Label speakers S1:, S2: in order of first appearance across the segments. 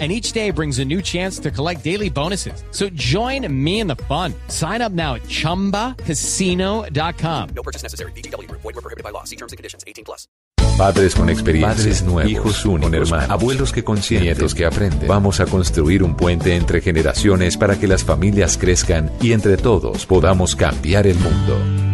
S1: and each day brings a new chance to collect daily bonuses. So join me in the fun. Sign up now at ChumbaCasino.com. No purchase necessary. BGW. Void were prohibited by law. See terms and conditions.
S2: 18 plus. Padres con experiencia, padres nuevos, hijos únicos, hermanos, abuelos que consienten, nietos que aprenden. Vamos a construir un puente entre generaciones para que las familias crezcan y entre todos podamos cambiar el mundo.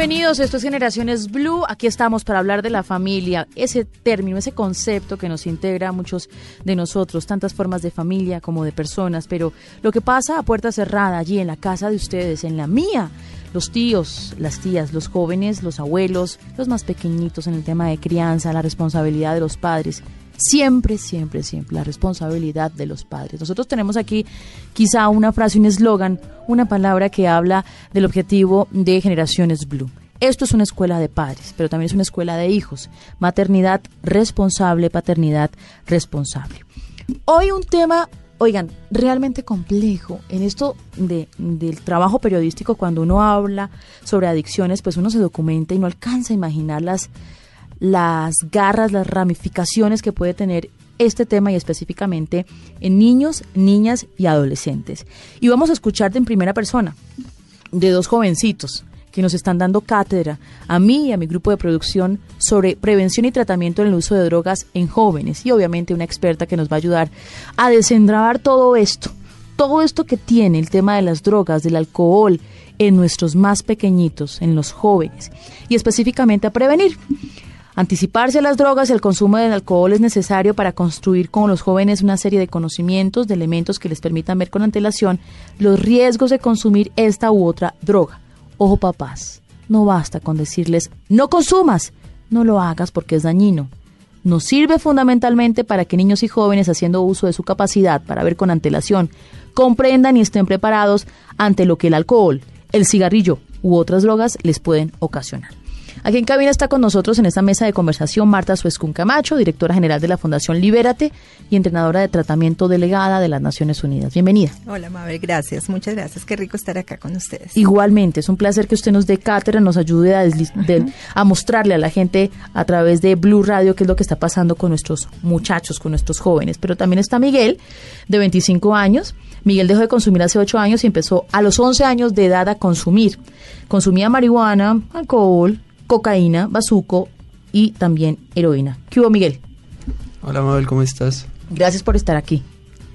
S3: Bienvenidos. Esto es Generaciones Blue. Aquí estamos para hablar de la familia, ese término, ese concepto que nos integra a muchos de nosotros, tantas formas de familia como de personas. Pero lo que pasa a puerta cerrada, allí en la casa de ustedes, en la mía, los tíos, las tías, los jóvenes, los abuelos, los más pequeñitos en el tema de crianza, la responsabilidad de los padres siempre, siempre, siempre la responsabilidad de los padres. Nosotros tenemos aquí quizá una frase, un eslogan, una palabra que habla del objetivo de Generaciones Blue. Esto es una escuela de padres, pero también es una escuela de hijos. Maternidad responsable, paternidad responsable. Hoy un tema, oigan, realmente complejo. En esto de, del trabajo periodístico, cuando uno habla sobre adicciones, pues uno se documenta y no alcanza a imaginar las las garras, las ramificaciones que puede tener este tema y específicamente en niños, niñas y adolescentes. Y vamos a escucharte en primera persona de dos jovencitos que nos están dando cátedra a mí y a mi grupo de producción sobre prevención y tratamiento en el uso de drogas en jóvenes y obviamente una experta que nos va a ayudar a desentrabar todo esto, todo esto que tiene el tema de las drogas, del alcohol en nuestros más pequeñitos, en los jóvenes y específicamente a prevenir. Anticiparse a las drogas y el consumo del alcohol es necesario para construir con los jóvenes una serie de conocimientos, de elementos que les permitan ver con antelación los riesgos de consumir esta u otra droga. Ojo papás, no basta con decirles no consumas, no lo hagas porque es dañino. Nos sirve fundamentalmente para que niños y jóvenes haciendo uso de su capacidad para ver con antelación comprendan y estén preparados ante lo que el alcohol, el cigarrillo u otras drogas les pueden ocasionar. Aquí en cabina está con nosotros en esta mesa de conversación Marta Suescun Camacho, directora general de la Fundación Libérate y entrenadora de tratamiento delegada de las Naciones Unidas. Bienvenida.
S4: Hola, Mabel, gracias. Muchas gracias. Qué rico estar acá con ustedes.
S3: Igualmente, es un placer que usted nos dé cátedra, nos ayude a, a mostrarle a la gente a través de Blue Radio qué es lo que está pasando con nuestros muchachos, con nuestros jóvenes. Pero también está Miguel, de 25 años. Miguel dejó de consumir hace 8 años y empezó a los 11 años de edad a consumir. Consumía marihuana, alcohol, cocaína, bazuco y también heroína. ¿Qué hubo, Miguel?
S5: Hola, Mabel, ¿cómo estás?
S3: Gracias por estar aquí.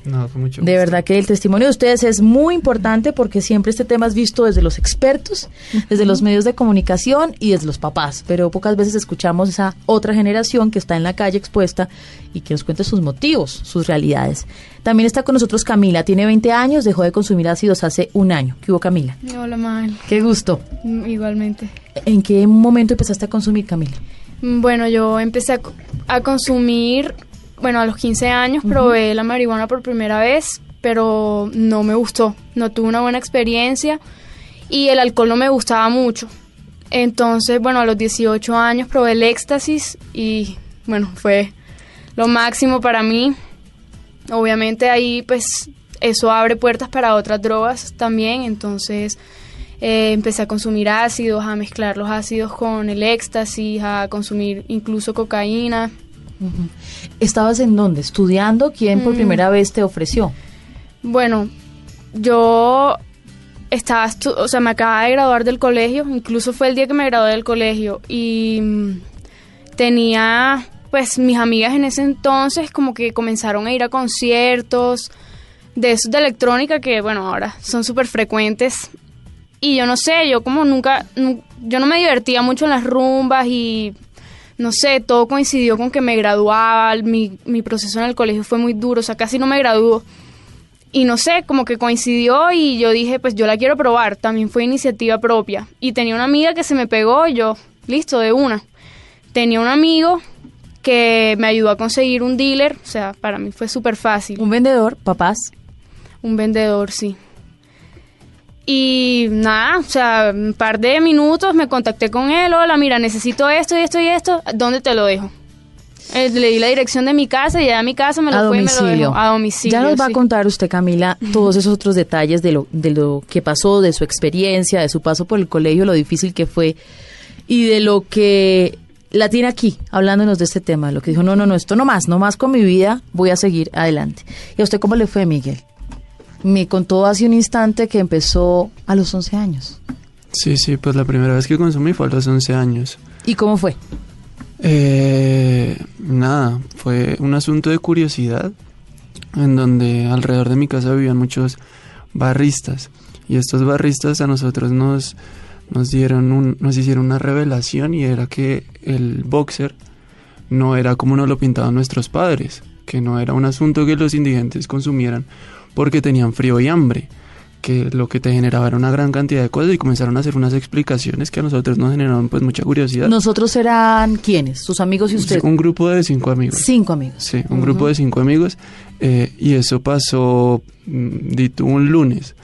S5: No, fue mucho
S3: De verdad que el testimonio de ustedes es muy importante porque siempre este tema es visto desde los expertos, desde los medios de comunicación y desde los papás, pero pocas veces escuchamos esa otra generación que está en la calle expuesta y que nos cuente sus motivos, sus realidades. También está con nosotros Camila, tiene 20 años, dejó de consumir ácidos hace un año. ¿Qué hubo, Camila?
S6: Hola, Mabel.
S3: Qué gusto.
S6: Mm, igualmente.
S3: ¿En qué momento empezaste a consumir, Camila?
S6: Mm, bueno, yo empecé a consumir bueno, a los 15 años probé la marihuana por primera vez, pero no me gustó, no tuve una buena experiencia y el alcohol no me gustaba mucho. Entonces, bueno, a los 18 años probé el éxtasis y bueno, fue lo máximo para mí. Obviamente ahí pues eso abre puertas para otras drogas también, entonces eh, empecé a consumir ácidos, a mezclar los ácidos con el éxtasis, a consumir incluso cocaína.
S3: ¿Estabas en dónde? ¿Estudiando? ¿Quién por mm. primera vez te ofreció?
S6: Bueno, yo estaba, o sea, me acababa de graduar del colegio, incluso fue el día que me gradué del colegio y mm, tenía, pues, mis amigas en ese entonces como que comenzaron a ir a conciertos de esos de electrónica que, bueno, ahora son súper frecuentes y yo no sé, yo como nunca, yo no me divertía mucho en las rumbas y no sé, todo coincidió con que me graduaba, mi, mi proceso en el colegio fue muy duro, o sea, casi no me graduó. y no sé, como que coincidió y yo dije, pues yo la quiero probar, también fue iniciativa propia. Y tenía una amiga que se me pegó y yo, listo, de una. Tenía un amigo que me ayudó a conseguir un dealer, o sea, para mí fue súper fácil.
S3: ¿Un vendedor, papás?
S6: Un vendedor, sí. Y nada, o sea, un par de minutos me contacté con él, hola, mira, necesito esto y esto y esto, ¿dónde te lo dejo? Eh, le di la dirección de mi casa y ya a mi casa me lo fue y me lo dejó a domicilio.
S3: Ya nos va a contar usted, Camila, todos esos otros detalles de lo, de lo que pasó, de su experiencia, de su paso por el colegio, lo difícil que fue y de lo que la tiene aquí, hablándonos de este tema, lo que dijo, no, no, no, esto no más, no más con mi vida, voy a seguir adelante. ¿Y a usted cómo le fue, Miguel? Me contó hace un instante que empezó a los 11 años.
S5: Sí, sí, pues la primera vez que consumí fue a los 11 años.
S3: ¿Y cómo fue?
S5: Eh, nada, fue un asunto de curiosidad en donde alrededor de mi casa vivían muchos barristas y estos barristas a nosotros nos, nos dieron un, nos hicieron una revelación y era que el boxer no era como nos lo pintaban nuestros padres, que no era un asunto que los indigentes consumieran porque tenían frío y hambre, que lo que te generaba era una gran cantidad de cosas y comenzaron a hacer unas explicaciones que a nosotros nos generaron pues mucha curiosidad.
S3: ¿Nosotros eran quiénes? ¿Sus amigos y usted?
S5: Un grupo de cinco amigos.
S3: Cinco amigos.
S5: Sí, un grupo de cinco amigos eh, y eso pasó, mm, dito, un lunes.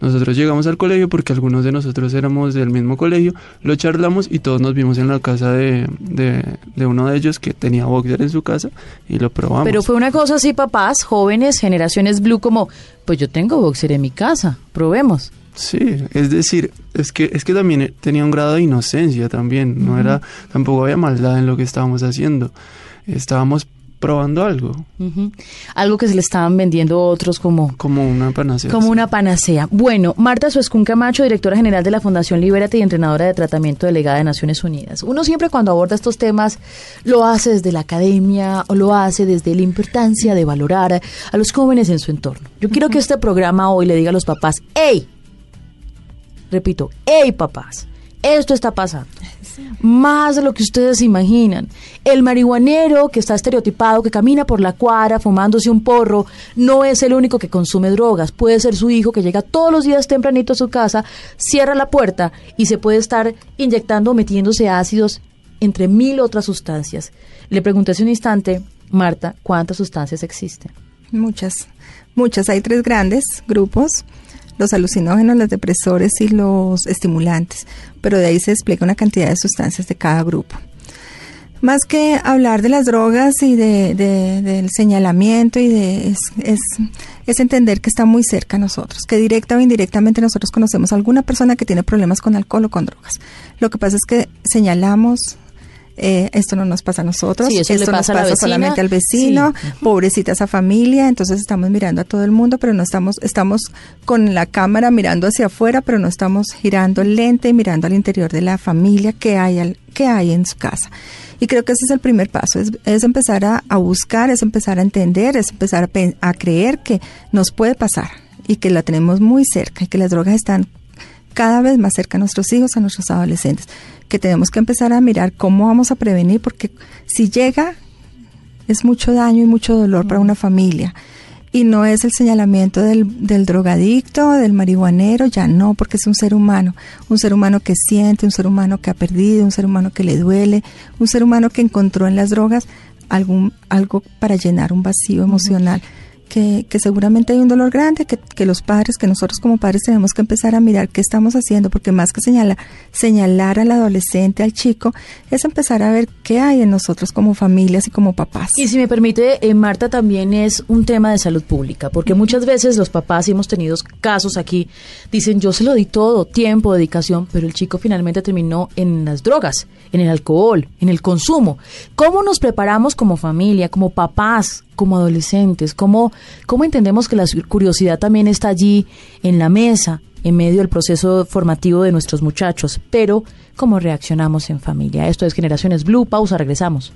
S5: Nosotros llegamos al colegio porque algunos de nosotros éramos del mismo colegio, lo charlamos y todos nos vimos en la casa de, de, uno de ellos que tenía boxer en su casa y lo probamos.
S3: Pero fue una cosa así, papás, jóvenes, generaciones blue, como, pues yo tengo boxer en mi casa, probemos.
S5: Sí, es decir, es que es que también tenía un grado de inocencia también, no era tampoco había maldad en lo que estábamos haciendo. Estábamos probando algo.
S3: Algo que se le estaban vendiendo otros como...
S5: Como una panacea.
S3: Como una panacea. Bueno, Marta Suescun Camacho, directora general de la Fundación Libérate y entrenadora de tratamiento delegada de Naciones Unidas. Uno siempre cuando aborda estos temas lo hace desde la academia o lo hace desde la importancia de valorar a los jóvenes en su entorno. Yo quiero que este programa hoy le diga a los papás, ¡Ey! Repito, ¡Ey papás! Esto está pasando más de lo que ustedes imaginan. El marihuanero que está estereotipado, que camina por la cuadra fumándose un porro, no es el único que consume drogas. Puede ser su hijo que llega todos los días tempranito a su casa, cierra la puerta y se puede estar inyectando o metiéndose ácidos entre mil otras sustancias. Le pregunté hace un instante, Marta, ¿cuántas sustancias existen?
S4: Muchas, muchas. Hay tres grandes grupos los alucinógenos, los depresores y los estimulantes, pero de ahí se explica una cantidad de sustancias de cada grupo. Más que hablar de las drogas y de, del señalamiento y de es, es, entender que está muy cerca a nosotros, que directa o indirectamente nosotros conocemos a alguna persona que tiene problemas con alcohol o con drogas. Lo que pasa es que señalamos, eh, esto no nos pasa a nosotros, esto pasa
S3: nos pasa
S4: solamente al vecino, pobrecita esa familia, entonces estamos mirando a todo el mundo, pero no estamos, estamos con la cámara mirando hacia afuera, pero no estamos girando el lente y mirando al interior de la familia que hay, al, que hay en su casa. Y creo que ese es el primer paso, es, empezar a, buscar, es empezar a entender, es empezar a, a creer que nos puede pasar y que la tenemos muy cerca y que las drogas están cada vez más cerca a nuestros hijos, a nuestros adolescentes que tenemos que empezar a mirar cómo vamos a prevenir, porque si llega es mucho daño y mucho dolor para una familia. Y no es el señalamiento del, del drogadicto, del marihuanero, ya no, porque es un ser humano, un ser humano que siente, un ser humano que ha perdido, un ser humano que le duele, un ser humano que encontró en las drogas algún, algo para llenar un vacío emocional que, seguramente hay un dolor grande, que, que, los padres, que nosotros como padres tenemos que empezar a mirar qué estamos haciendo, porque más que señalar, señalar al adolescente, al chico, es empezar a ver qué hay en nosotros como familias y como papás.
S3: Y si me permite, eh, Marta, también es un tema de salud pública, porque muchas veces los papás, y hemos tenido casos aquí, dicen, yo se lo di todo, tiempo, dedicación, pero el chico finalmente terminó en las drogas, en el alcohol, en el consumo. ¿Cómo nos preparamos como familia, como papás, como adolescentes? ¿Cómo, ¿Cómo entendemos que la curiosidad también está allí en la mesa, en medio del proceso formativo de nuestros muchachos? Pero, ¿cómo reaccionamos en familia? Esto es Generaciones Blue. Pausa, regresamos.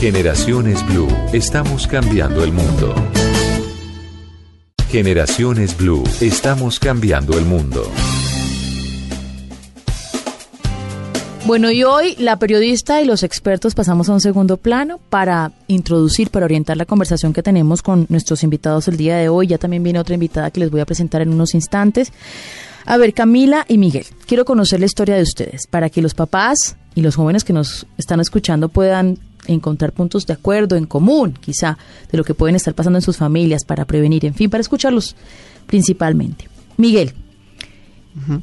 S2: Generaciones Blue. Estamos cambiando el mundo. Generaciones Blue. Estamos cambiando el mundo.
S3: Bueno, y hoy la periodista y los expertos pasamos a un segundo plano para introducir, para orientar la conversación que tenemos con nuestros invitados el día de hoy. Ya también viene otra invitada que les voy a presentar en unos instantes. A ver, Camila y Miguel, quiero conocer la historia de ustedes para que los papás y los jóvenes que nos están escuchando puedan encontrar puntos de acuerdo en común, quizá, de lo que pueden estar pasando en sus familias para prevenir, en fin, para escucharlos principalmente. Miguel,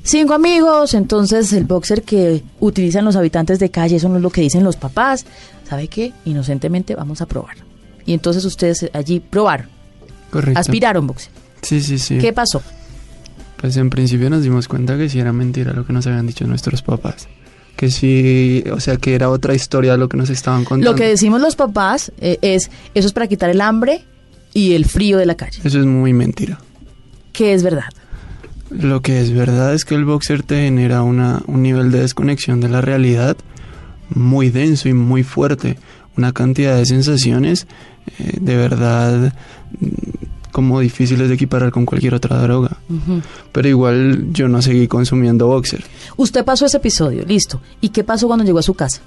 S3: Cinco amigos, entonces el boxer que utilizan los habitantes de calle, eso no es lo que dicen los papás. ¿Sabe qué? Inocentemente vamos a probar. Y entonces ustedes allí probaron.
S5: Correcto.
S3: Aspiraron boxer.
S5: Sí, sí, sí.
S3: ¿Qué pasó?
S5: Pues en principio nos dimos cuenta que sí era mentira lo que nos habían dicho nuestros papás. Que sí, o sea, que era otra historia lo que nos estaban contando.
S3: Lo que decimos los papás eh, es, eso es para quitar el hambre y el frío de la calle.
S5: Eso es muy mentira.
S3: ¿Qué es verdad?
S5: Lo que es verdad es que el boxer te genera una, un nivel de desconexión de la realidad muy denso y muy fuerte. Una cantidad de sensaciones eh, de verdad mm, como difíciles de equiparar con cualquier otra droga. Pero igual yo no seguí consumiendo boxer.
S3: Usted pasó ese episodio, listo. ¿Y qué pasó cuando llegó a su casa?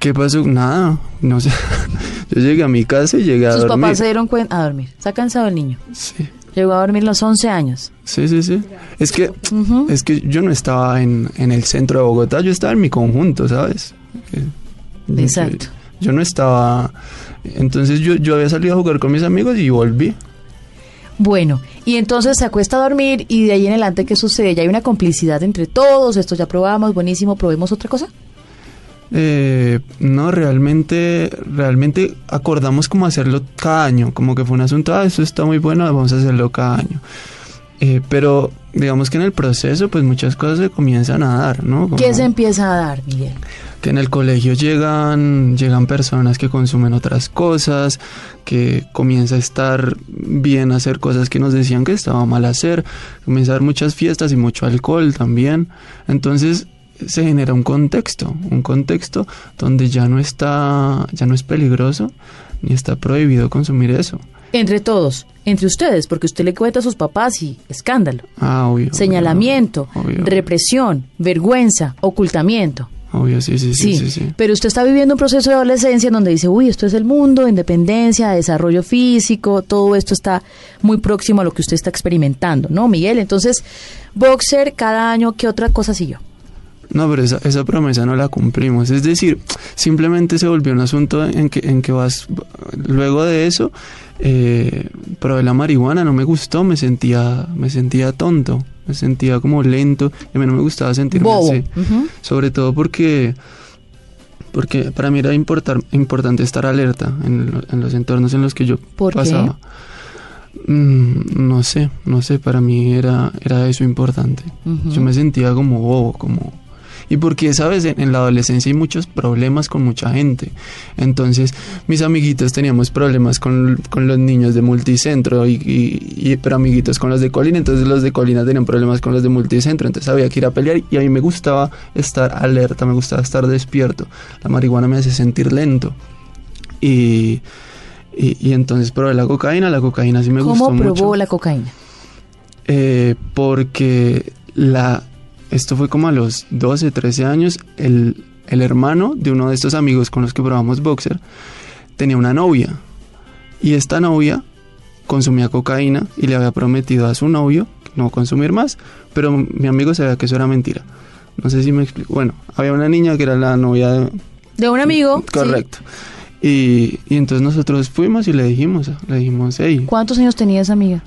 S5: ¿Qué pasó? Nada, no sé. Yo llegué a mi casa y llegué a
S3: Sus
S5: dormir.
S3: papás se dieron cuenta a dormir. ¿Está cansado el niño?
S5: Sí.
S3: Llegó a dormir los 11 años.
S5: Sí, sí, sí. Es que, es que yo no estaba en, en el centro de Bogotá, yo estaba en mi conjunto, ¿sabes? Eh, yo-
S3: Exacto.
S5: Yo, no estaba... Entonces yo, yo había salido a jugar con mis amigos y volví.
S3: Bueno, y entonces se acuesta a dormir y de ahí en adelante, ¿qué sucede? Ya hay una complicidad entre todos, esto ya probamos, buenísimo, probemos otra cosa.
S5: Eh, no, realmente, realmente acordamos como hacerlo cada año, como que fue un asunto, ah, eso está muy bueno, vamos a hacerlo cada año. Eh, pero digamos que en el proceso, pues muchas cosas se comienzan a dar, ¿no? Como-
S3: ¿Qué se empieza a dar, Miguel?
S5: que en el colegio llegan, llegan personas que consumen otras cosas, que comienza a estar bien hacer cosas que nos decían que estaba mal hacer, comienza a haber muchas fiestas y mucho alcohol también. Entonces se genera un contexto, un contexto donde ya no está, ya no es peligroso ni está prohibido consumir eso.
S3: Entre todos, entre ustedes, porque usted le cuenta a sus papás y escándalo,
S5: Ah, obvio.
S3: señalamiento,
S5: Obvio,
S3: represión, vergüenza, ocultamiento.
S5: obvio, sí, sí, sí, sí, sí.
S3: pero usted está viviendo un proceso de adolescencia en donde dice, uy, esto es el mundo, independencia, desarrollo físico, todo esto está muy próximo a lo que usted está experimentando, ¿no, Miguel? Entonces, boxer, cada año, ¿qué otra cosa siguió?
S5: No, pero esa, esa promesa no la cumplimos. Es decir, simplemente se volvió un asunto en que, en que vas, luego de eso, eh, probé la marihuana, no me gustó, me sentía, me sentía tonto, me sentía como lento, y a mí no me gustaba sentirme
S3: Bobo.
S5: así.
S3: Ujú.
S5: Sobre todo porque, porque para mí era importar, importante estar alerta en, lo- en los entornos en los que yo
S3: ¿Por qué?
S5: pasaba. Mm, no sé, no sé, para mí era, era eso importante. Yo me sentía como bobo, como... Y porque, ¿sabes? En, en la adolescencia hay muchos problemas con mucha gente. Entonces, mis amiguitos teníamos problemas con, con los niños de multicentro, y, y- y- pero amiguitos con los de Colina. Entonces, los de Colina tenían problemas con los de multicentro. Entonces, había que ir a pelear. Y a mí me gustaba estar alerta, me gustaba estar despierto. La marihuana me hace sentir lento. Y, y, y entonces probé la cocaína. La cocaína sí me gustó
S3: ¿Cómo probó
S5: mucho.
S3: la cocaína?
S5: Eh, porque la esto fue como a los 12, 13 años, el, el hermano de uno de estos amigos con los que probamos boxer tenía una novia y esta novia consumía cocaína y le había prometido a su novio no consumir más, pero mi amigo sabía que eso era mentira. No sé si me explico. Bueno, había una niña que era la novia de,
S3: De un amigo. sí.
S5: Correcto. Y, y entonces nosotros fuimos y le dijimos, le dijimos, hey,
S3: ¿Cuántos años tenía esa amiga?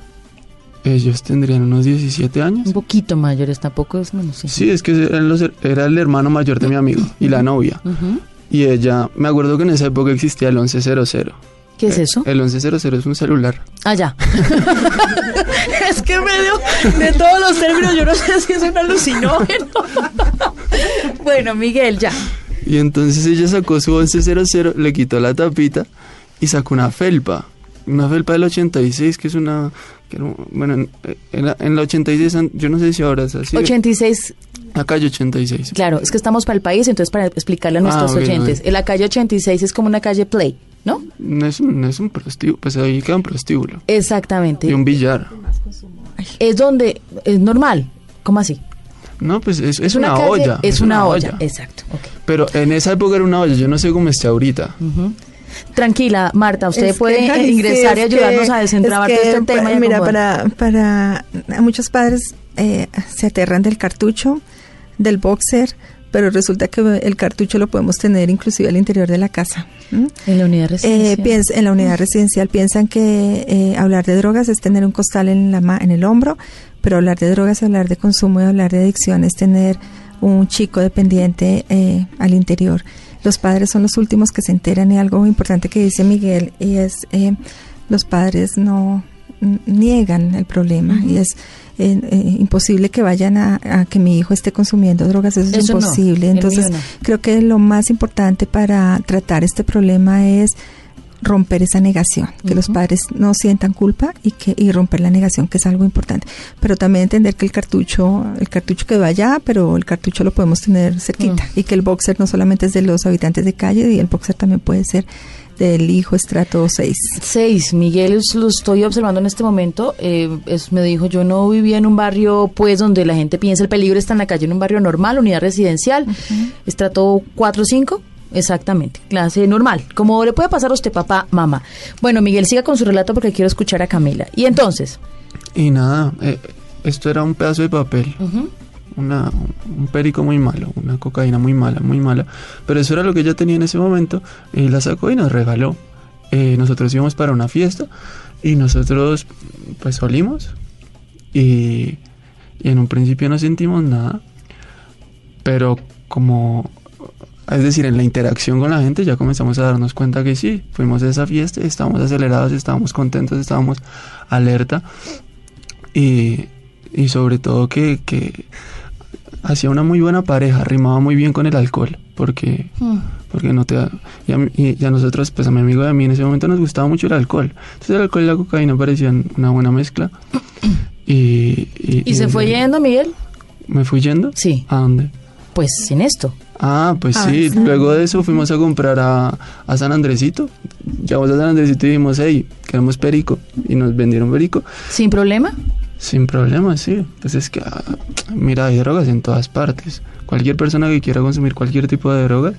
S5: Ellos tendrían unos 17 años.
S3: Un poquito mayores, tampoco es menos. Sí.
S5: Sí, es que eran los- era el hermano mayor de mi amigo y la novia. Y ella, me acuerdo que en esa época existía el 1100.
S3: ¿Qué es
S5: Eh,
S3: eso?
S5: El 1100 es un celular.
S3: Ah, ya. es que en medio de todos los términos yo no sé si es un alucinógeno. bueno, Miguel, ya.
S5: Y entonces ella sacó su 1100, le quitó la tapita y sacó una felpa. Una felpa del 86, que es una... que era- bueno, en, en la, en la 86, an- yo no sé si ahora es así.
S3: 86,
S5: La calle 86.
S3: claro, es que estamos para el país, entonces para explicarle a nuestros
S5: Ah,
S3: oyentes.
S5: ok.
S3: En la calle 86 es como una calle Play, ¿no?
S5: No es, un- no es un prostíbulo, pues ahí queda un prostíbulo.
S3: Exactamente.
S5: Y un billar.
S3: Es donde es normal. ¿Cómo así?
S5: No, pues es, es, una,
S3: calle,
S5: olla.
S3: Es una olla, exacto.
S5: Pero en esa época era una olla, yo no sé cómo esté ahorita.
S3: Ujú. Tranquila, Marta, usted
S4: Es
S3: puede
S4: sí,
S3: ingresar y ayudarnos
S4: que-
S3: a desentrabar
S4: es
S3: todo este tema. y
S4: pa- Mira, para, para muchos padres eh, se aterran del cartucho, del boxer, pero resulta que el cartucho lo podemos tener inclusive al interior de la casa.
S3: En la unidad
S4: Eh,
S3: residencial.
S4: en la unidad residencial piensan que eh, hablar de drogas es tener un costal en, la ma- en el hombro, pero hablar de drogas, hablar de consumo y hablar de adicción es tener un chico dependiente eh, al interior. Los padres son los últimos que se enteran y algo importante que dice Miguel y es eh, los padres no niegan el problema y es eh, eh, imposible que vayan a, a que mi hijo esté consumiendo drogas, eso es
S3: Eso
S4: imposible. Entonces,
S3: no.
S4: creo que lo más importante para tratar este problema es romper esa negación, que los padres no sientan culpa y que y romper la negación, que es algo importante. Pero también entender que el cartucho, el cartucho quedó allá, pero el cartucho lo podemos tener cerquita y que el boxer no solamente es de los habitantes de calle y el boxer también puede ser del hijo estrato 6.
S3: Seis, Miguel, es- lo estoy observando en este momento. eh, es- me dijo, yo no vivía en un barrio, pues, donde la gente piensa el peligro está en la calle, en un barrio normal, unidad residencial, estrato 4 o 5. Exactamente, clase normal, como le puede pasar a usted, papá, mamá. Bueno, Miguel, siga con su relato porque quiero escuchar a Camila. Y entonces,
S5: Y nada, eh, esto era un pedazo de papel. una, un perico muy malo, una cocaína muy mala, muy mala. Pero eso era lo que ella tenía en ese momento y la sacó y nos regaló. Eh, nosotros íbamos para una fiesta y nosotros pues olimos y, y en un principio no sentimos nada. Pero como, es decir, en la interacción con la gente ya comenzamos a darnos cuenta que sí, fuimos a esa fiesta, estábamos acelerados, estábamos contentos, estábamos alerta y, y sobre todo que, que hacía una muy buena pareja, rimaba muy bien con el alcohol, porque,
S3: mm,
S5: porque no te da- y a, mí- y a nosotros, pues a mi amigo y a mí en ese momento nos gustaba mucho el alcohol. Entonces el alcohol y la cocaína parecían una buena mezcla. Y, y,
S3: ¿y se fue yendo, Miguel?
S5: ¿Me fui yendo?
S3: Sí,
S5: ¿A dónde?
S3: Pues en esto.
S5: Ah, pues
S4: Ah,
S5: sí,
S4: sí.
S5: luego de eso fuimos a comprar a, a San Andresito. Llegamos a San Andresito y dijimos, hey, queremos perico. Y nos vendieron perico.
S3: ¿Sin problema?
S5: Sin problema, sí. Pues es que, ah, mira, hay drogas en todas partes. Cualquier persona que quiera consumir cualquier tipo de droga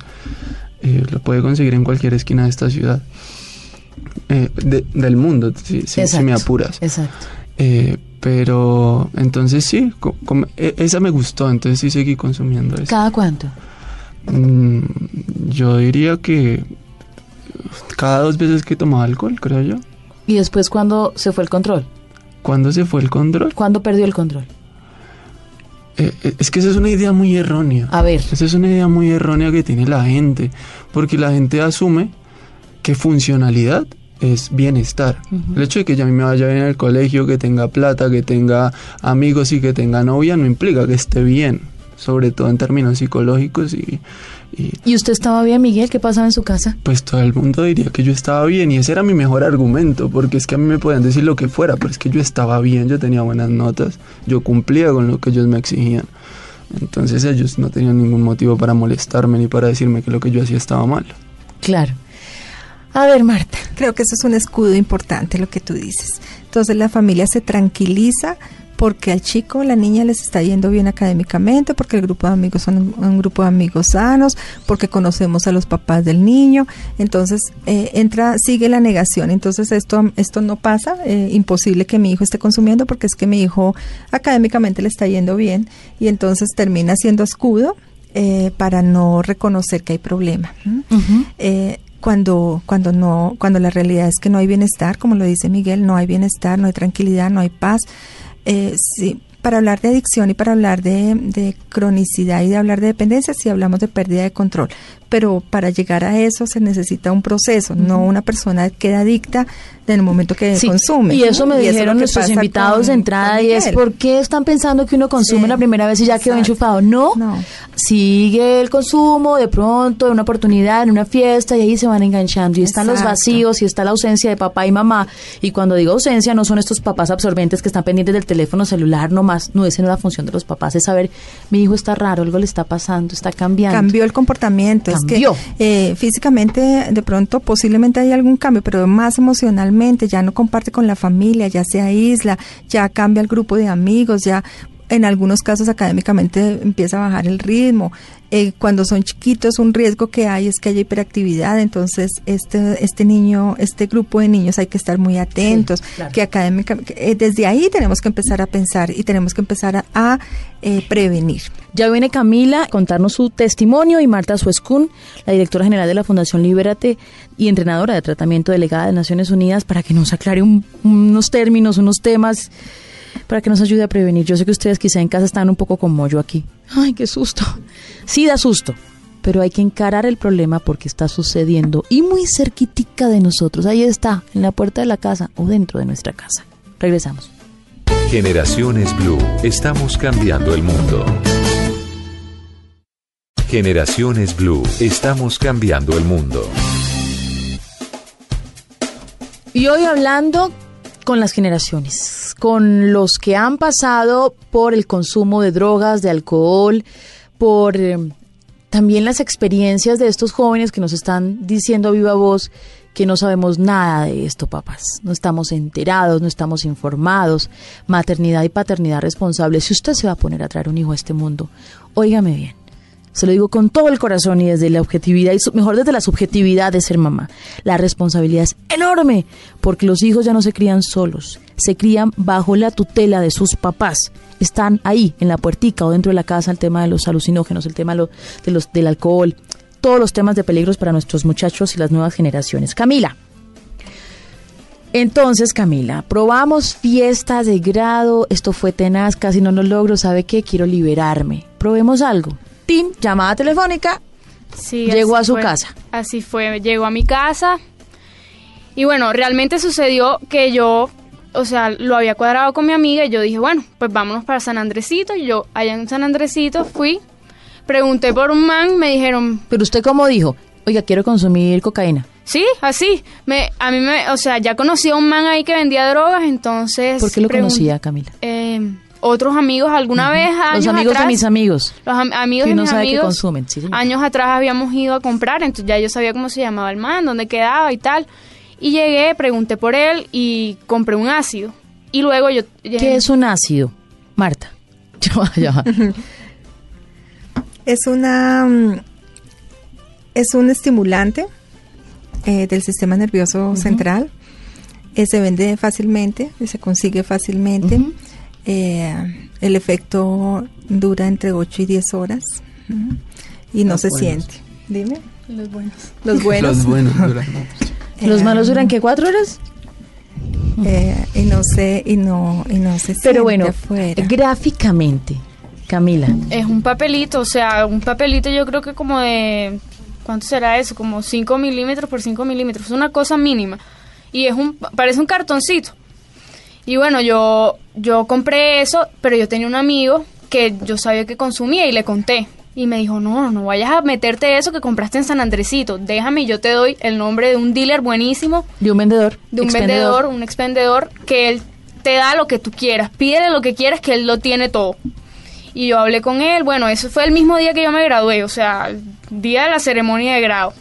S5: eh, lo puede conseguir en cualquier esquina de esta ciudad. Eh, de- del mundo, si, si- si me
S3: Exacto.
S5: apuras.
S3: Exacto.
S5: Eh, pero entonces sí, e- esa me gustó, entonces sí seguí consumiendo eso.
S3: ¿Cada cuánto?
S5: Mm, yo diría que cada dos veces que tomaba alcohol, creo yo.
S3: ¿Y después cuándo se fue el control?
S5: ¿Cuándo se fue el control?
S3: ¿Cuándo perdió el control?
S5: Eh, eh, es que esa es una idea muy errónea.
S3: A ver.
S5: Esa es una idea muy errónea que tiene la gente, porque la gente asume que funcionalidad es bienestar. El hecho de que ya a mí me vaya bien en el colegio, que tenga plata, que tenga amigos y que tenga novia, no implica que esté bien, sobre todo en términos psicológicos y, y
S3: ¿Y usted estaba bien, Miguel? ¿Qué pasaba en su casa?
S5: pues todo el mundo diría que yo estaba bien y ese era mi mejor argumento, porque es que a mí me podían decir lo que fuera, pero es que yo estaba bien, yo tenía buenas notas, yo cumplía con lo que ellos me exigían. Entonces ellos no tenían ningún motivo para molestarme ni para decirme que lo que yo hacía estaba mal.
S3: Claro. A ver, Marta.
S4: Creo que eso es un escudo importante lo que tú dices. Entonces la familia se tranquiliza porque al chico o la niña les está yendo bien académicamente, porque el grupo de amigos son un, grupo de amigos sanos, porque conocemos a los papás del niño. Entonces eh, entra, sigue la negación. Entonces esto, esto no pasa, eh, imposible que mi hijo esté consumiendo porque es que mi hijo académicamente le está yendo bien y entonces termina siendo escudo eh, para no reconocer que hay problema. eh, cuando cuando no cuando la realidad es que no hay bienestar como lo dice Miguel no hay bienestar no hay tranquilidad no hay paz. Eh, sí, para hablar de adicción y para hablar de, de cronicidad y de hablar de dependencia sí hablamos de pérdida de control pero para llegar a eso se necesita un proceso no una persona queda adicta en el momento que
S3: Sí,
S4: consume
S3: y eso me dijeron nuestros invitados de entrada y es. ¿por qué están pensando que uno consume
S4: Sí,
S3: la primera vez y ya quedó enchufado? No,
S4: No.
S3: sigue el consumo de pronto, en una oportunidad, en una fiesta y ahí se van enganchando y están los vacíos y está la ausencia de papá y mamá y cuando digo ausencia no son estos papás absorbentes que están pendientes del teléfono celular nomás, no esa no es la función de los papás, es saber mi hijo está raro, algo le está pasando, está cambiando.
S4: Cambió el comportamiento.
S3: Cambió.
S4: Es que eh, físicamente, de pronto, posiblemente hay algún cambio, pero más emocionalmente, ya no comparte con la familia, ya se aísla, ya cambia el grupo de amigos, ya en algunos casos académicamente empieza a bajar el ritmo. Eh, cuando son chiquitos, un riesgo que hay es que haya hiperactividad, entonces este, este niño, este grupo de niños hay que estar muy atentos, que académicamente, eh, desde ahí tenemos que empezar a pensar y tenemos que empezar a, eh, prevenir.
S3: Ya viene Camila a contarnos su testimonio y Marta Suescun, la directora general de la Fundación Libérate y entrenadora de tratamiento delegada de Naciones Unidas, para que nos aclare unos términos, unos temas para que nos ayude a prevenir. Yo sé que ustedes quizá en casa están un poco como yo aquí. Ay, qué susto. Sí da susto, pero hay que encarar el problema porque está sucediendo y muy cerquitica de nosotros. Ahí está, en la puerta de la casa o dentro de nuestra casa. Regresamos.
S2: Generaciones Blue, estamos cambiando el mundo. Generaciones Blue, estamos cambiando el mundo.
S3: Y hoy hablando con las generaciones, con los que han pasado por el consumo de drogas, de alcohol, por eh, también las experiencias de estos jóvenes que nos están diciendo a viva voz que no sabemos nada de esto, papás. No estamos enterados, no estamos informados. Maternidad y paternidad responsable. Si usted se va a poner a traer un hijo a este mundo, óigame bien. Se lo digo con todo el corazón y desde la objetividad, y mejor desde la subjetividad de ser mamá. La responsabilidad es enorme, porque los hijos ya no se crían solos, se crían bajo la tutela de sus papás. Están ahí, en la puertica o dentro de la casa, el tema de los alucinógenos, el tema de los, del alcohol, todos los temas de peligros para nuestros muchachos y las nuevas generaciones. Camila. Entonces, Camila, probamos fiestas de grado, esto fue tenaz, casi no lo logro, ¿sabe qué? Quiero liberarme. Probemos algo llamada telefónica,
S6: sí,
S3: llegó a su casa.
S6: Así fue, llegó a mi casa. Y bueno, realmente sucedió que yo, o sea, lo había cuadrado con mi amiga y yo dije, bueno, pues vámonos para San Andresito. Y yo allá en San Andresito fui, pregunté por un man, me dijeron...
S3: Pero usted cómo dijo, oiga, quiero consumir cocaína.
S6: Sí, así. Me, a mí me, o sea, ya conocí a un man ahí que vendía drogas, entonces...
S3: ¿Por qué lo conocía, Camila?
S6: Eh, otros amigos alguna vez
S3: años los amigos de mis amigos.
S6: los amigos de mis amigos consumen años atrás habíamos ido a comprar entonces ya yo sabía cómo se llamaba el man dónde quedaba y tal. Y llegué pregunté por él y compré un ácido. Y luego yo
S3: qué es un ácido Marta
S4: es una mm, es un estimulante eh, del sistema nervioso central. Eh, se vende fácilmente se consigue fácilmente eh, el efecto dura entre 8 y 10 horas y no se siente. Dime.
S6: Los buenos.
S4: Los buenos.
S5: Los buenos duran
S3: ¿Los malos duran qué? ¿Cuatro horas?
S4: Eh, y no sé, y no, y no se
S3: Pero bueno, gráficamente, Camila.
S6: Es un papelito, o sea, un papelito yo creo que como de, ¿cuánto será eso? Como 5 milímetros por 5 milímetros, es una cosa mínima. Y es un, parece un cartoncito. Y bueno, yo, yo compré eso, pero yo tenía un amigo que yo sabía que consumía y le conté. Y me dijo, no, no vayas a meterte eso que compraste en San Andresito. Déjame y yo te doy el nombre de un dealer buenísimo.
S3: De un vendedor.
S6: De un vendedor, un expendedor, que él te da lo que tú quieras. Pídele lo que quieras, que él lo tiene todo. Y yo hablé con él. Bueno, eso fue el mismo día que yo me gradué, o sea, día de la ceremonia de grado.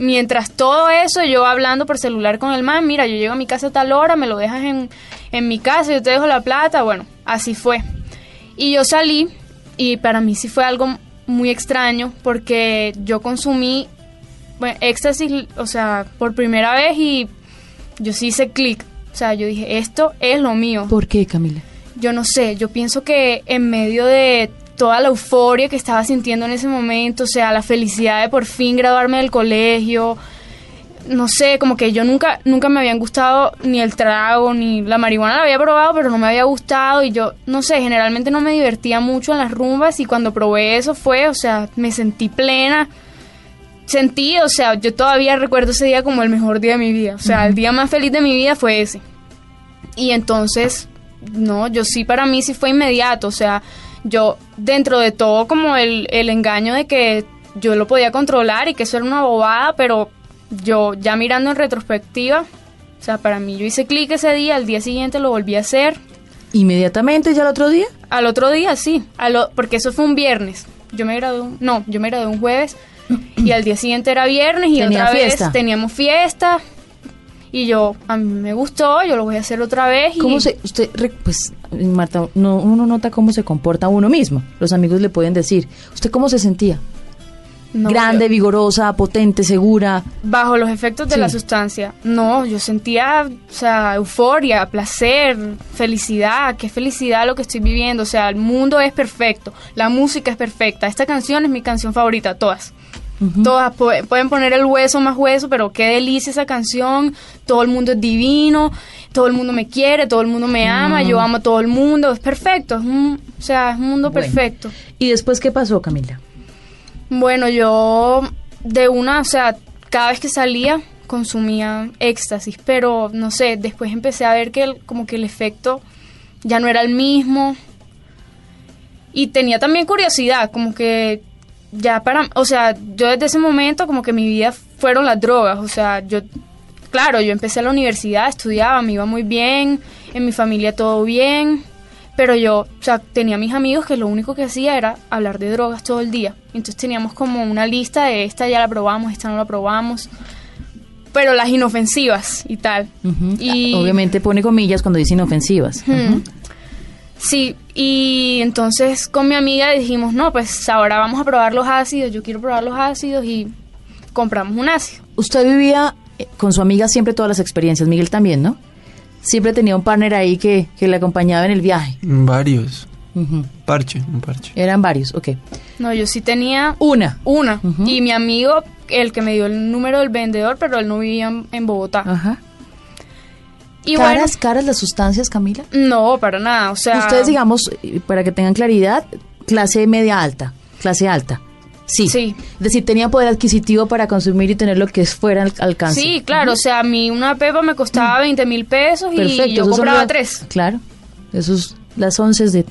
S6: Mientras todo eso, yo hablando por celular con el man, mira, yo llego a mi casa a tal hora, me lo dejas en, en mi casa, yo te dejo la plata, bueno, así fue. Y yo salí y para mí sí fue algo muy extraño porque yo consumí bueno, éxtasis, o sea, por primera vez y yo sí hice clic. O sea, yo dije, esto es lo mío.
S3: ¿Por qué, Camila?
S6: Yo no sé, yo pienso que en medio de toda la euforia que estaba sintiendo en ese momento, o sea, la felicidad de por fin graduarme del colegio, no sé, como que yo nunca, nunca me habían gustado ni el trago, ni la marihuana la había probado, pero no me había gustado. Y yo, no sé, generalmente no me divertía mucho en las rumbas y cuando probé eso fue, o sea, me sentí plena, sentí, o sea, yo todavía recuerdo ese día como el mejor día de mi vida, o sea, el día más feliz de mi vida fue ese. Y entonces, no, yo sí, para mí sí fue inmediato, o sea, yo dentro de todo como el, el engaño de que yo lo podía controlar y que eso era una bobada, pero yo ya mirando en retrospectiva, o sea, para mí yo hice clic ese día, al día siguiente lo volví a hacer.
S3: ¿Inmediatamente ya al otro día?
S6: Al otro día, sí, porque eso fue un viernes. Yo me gradué, no, yo me gradué un jueves y al día siguiente era viernes y otra vez teníamos fiesta. Y yo, a mí me gustó, yo lo voy a hacer otra vez. Y
S3: ¿Cómo se, usted, pues, Marta, no, uno nota cómo se comporta uno mismo. Los amigos le pueden decir, ¿usted cómo se sentía?
S6: No,
S3: Grande,
S6: yo-
S3: vigorosa, potente, segura.
S6: bajo los efectos de
S3: Sí.
S6: la sustancia. No, yo sentía, o sea, euforia, placer, felicidad, qué felicidad lo que estoy viviendo. O sea, el mundo es perfecto, la música es perfecta. Esta canción es mi canción favorita, todas. Todas pu- pueden poner el hueso más hueso, pero qué delicia esa canción. Todo el mundo es divino, todo el mundo me quiere, todo el mundo me ama, yo amo a todo el mundo. Es perfecto, es un, o sea, es un mundo
S3: Bueno.
S6: perfecto.
S3: ¿Y después qué pasó, Camila?
S6: Bueno, yo de una, o sea, cada vez que salía consumía éxtasis, pero no sé, después empecé a ver que el- como que el efecto ya no era el mismo. Y tenía también curiosidad, como que ya para, o sea, yo desde ese momento como que mi vida fueron las drogas, o sea, yo claro, yo empecé a la universidad, estudiaba, me iba muy bien, en mi familia todo bien, pero yo, o sea, tenía mis amigos que lo único que hacía era hablar de drogas todo el día. Entonces teníamos como una lista de esta ya la probamos, esta no la probamos, pero las inofensivas y tal. Y
S3: Obviamente pone comillas cuando dice inofensivas.
S6: Sí, y entonces con mi amiga dijimos, no, pues ahora vamos a probar los ácidos, yo quiero probar los ácidos y compramos un ácido.
S3: Usted vivía eh, con su amiga siempre todas las experiencias, Miguel también, ¿no? Siempre tenía un partner ahí que, que le acompañaba en el viaje.
S5: Varios. Parche, un parche.
S3: Eran varios, ok.
S6: No, yo sí tenía
S3: Una.
S6: una. Y mi amigo, el que me dio el número del vendedor, pero él no vivía en, en Bogotá.
S3: Ajá.
S6: Y
S3: caras, caras las sustancias, Camila.
S6: no, para nada. O sea,
S3: Ustedes, digamos, para que tengan claridad, clase media alta, clase alta. Sí.
S6: Sí.
S3: Es decir, tenía poder adquisitivo para consumir y tener lo que fuera al alcance.
S6: Sí, claro, o sea, a mí una pepa me costaba 20 mil pesos y yo compraba tres.
S3: Claro. Esos, las once de,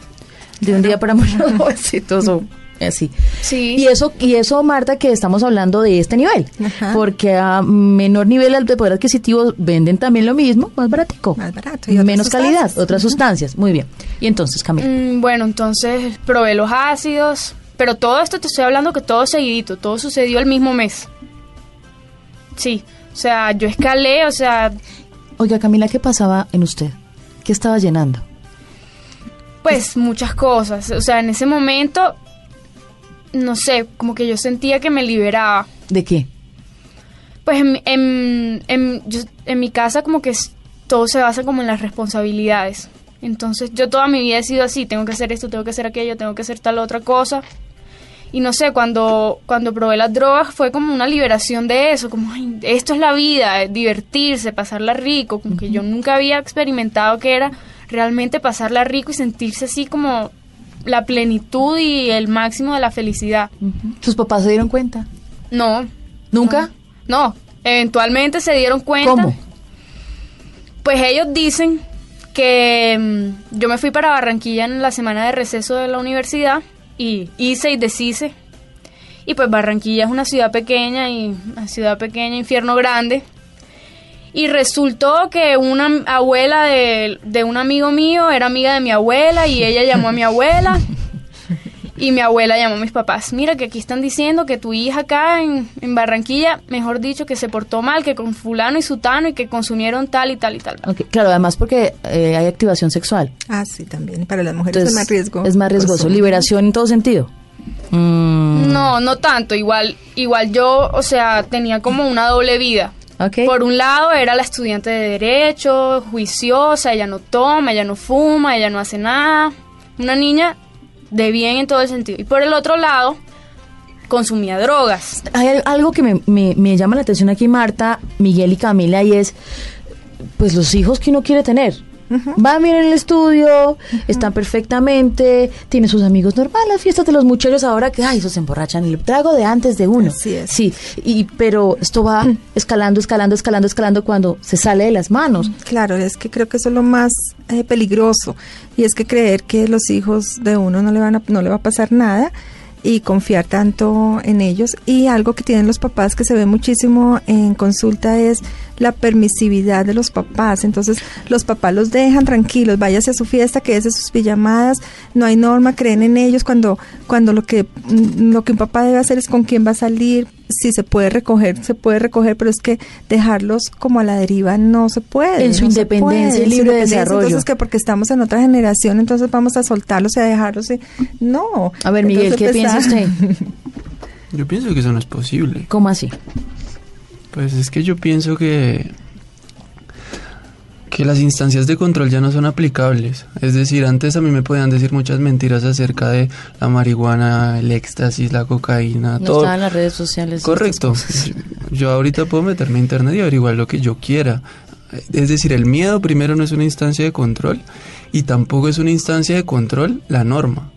S3: de un día para morir. Jovencitos, o así.
S6: Sí.
S3: Y eso, y eso, Marta, que estamos hablando de este nivel.
S4: Ajá.
S3: Porque a menor nivel de poder adquisitivo venden también lo mismo, más baratico.
S4: Más barato y
S3: Menos calidad,
S4: sustancias.
S3: otras sustancias. Muy bien. Y entonces, Camila.
S6: Mm, bueno, entonces probé los ácidos, pero todo esto te estoy hablando que todo seguidito, todo sucedió el mismo mes. Sí, o sea, yo escalé, o sea,
S3: Oiga, Camila, ¿qué pasaba en usted? ¿Qué estaba llenando?
S6: pues muchas cosas. O sea, en ese momento, no sé, como que yo sentía que me liberaba.
S3: ¿De qué?
S6: Pues en, en, en, yo- en mi casa como que todo se basa como en las responsabilidades. Entonces yo toda mi vida he sido así, tengo que hacer esto, tengo que hacer aquello, tengo que hacer tal otra cosa. Y no sé, cuando, cuando probé las drogas fue como una liberación de eso, como "Ay, esto es la vida, eh, divertirse, pasarla rico, como que yo nunca había experimentado que era realmente pasarla rico y sentirse así como la plenitud y el máximo de la felicidad.
S3: ¿Sus papás se dieron cuenta?
S6: No,
S3: ¿Nunca?
S6: no, eventualmente se dieron cuenta.
S3: ¿Cómo?
S6: Pues ellos dicen que mm, yo me fui para Barranquilla en la semana de receso de la universidad y hice y deshice. Y pues Barranquilla es una ciudad pequeña y una ciudad pequeña, infierno grande. Y resultó que una abuela de, de un amigo mío era amiga de mi abuela y ella llamó a mi abuela. Y mi abuela llamó a mis papás. Mira que aquí están diciendo que tu hija acá en, en Barranquilla, mejor dicho, que se portó mal, que con fulano y sutano y que consumieron tal y tal y tal.
S3: Claro, además porque eh, hay activación sexual.
S4: Ah, sí, también. Para las mujeres
S3: Entonces,
S4: es más riesgo.
S3: Es más riesgoso.
S4: Pues,
S3: Liberación en todo sentido. Mm,
S6: No, no tanto. Igual, igual yo, o sea, tenía como una doble vida. Por un lado era la estudiante de derecho, juiciosa, ella no toma, ella no fuma, ella no hace nada. Una niña de bien en todo el sentido. Y por el otro lado, consumía drogas.
S3: Hay al- algo que me, me- me llama la atención aquí, Marta, Miguel y Camila, y es, pues los hijos que uno quiere tener. Van bien en el estudio, están perfectamente, tiene sus amigos normales, las fiestas de los muchachos ahora que, ay, esos se emborrachan, el trago de antes de uno.
S4: Así es.
S3: Sí, y, pero esto va escalando, escalando, escalando, escalando cuando se sale de las manos.
S4: Claro, es que creo que eso es lo más eh, peligroso y es que creer que los hijos de uno no le van a, no le va a pasar nada y confiar tanto en ellos. Y algo que tienen los papás que se ve muchísimo en consulta es la permisividad de los papás. Entonces los papás los dejan tranquilos váyase a su fiesta quédese sus pijamadas no hay norma creen en ellos cuando cuando lo que lo que un papá debe hacer es con quién va a salir si se puede recoger, se puede recoger, pero es que dejarlos como a la deriva no se puede.
S3: En su
S4: no
S3: independencia
S4: su
S3: libre
S4: independencia.
S3: desarrollo.
S4: Entonces, que porque estamos en otra generación, entonces vamos a soltarlos y a dejarlos. y- No.
S3: A ver, Miguel,
S4: Entonces,
S3: ¿qué piensa usted?
S5: Yo pienso que eso no es posible.
S3: ¿Cómo así?
S5: Pues es que yo pienso que que las instancias de control ya no son aplicables. Es decir, antes a mí me podían decir muchas mentiras acerca de la marihuana, el éxtasis, la cocaína,
S3: No
S5: todo.
S3: estaba en las redes sociales.
S5: Correcto. Yo ahorita puedo meterme a internet y averiguar lo que yo quiera. Es decir, el miedo primero no es una instancia de control y tampoco es una instancia de control la norma.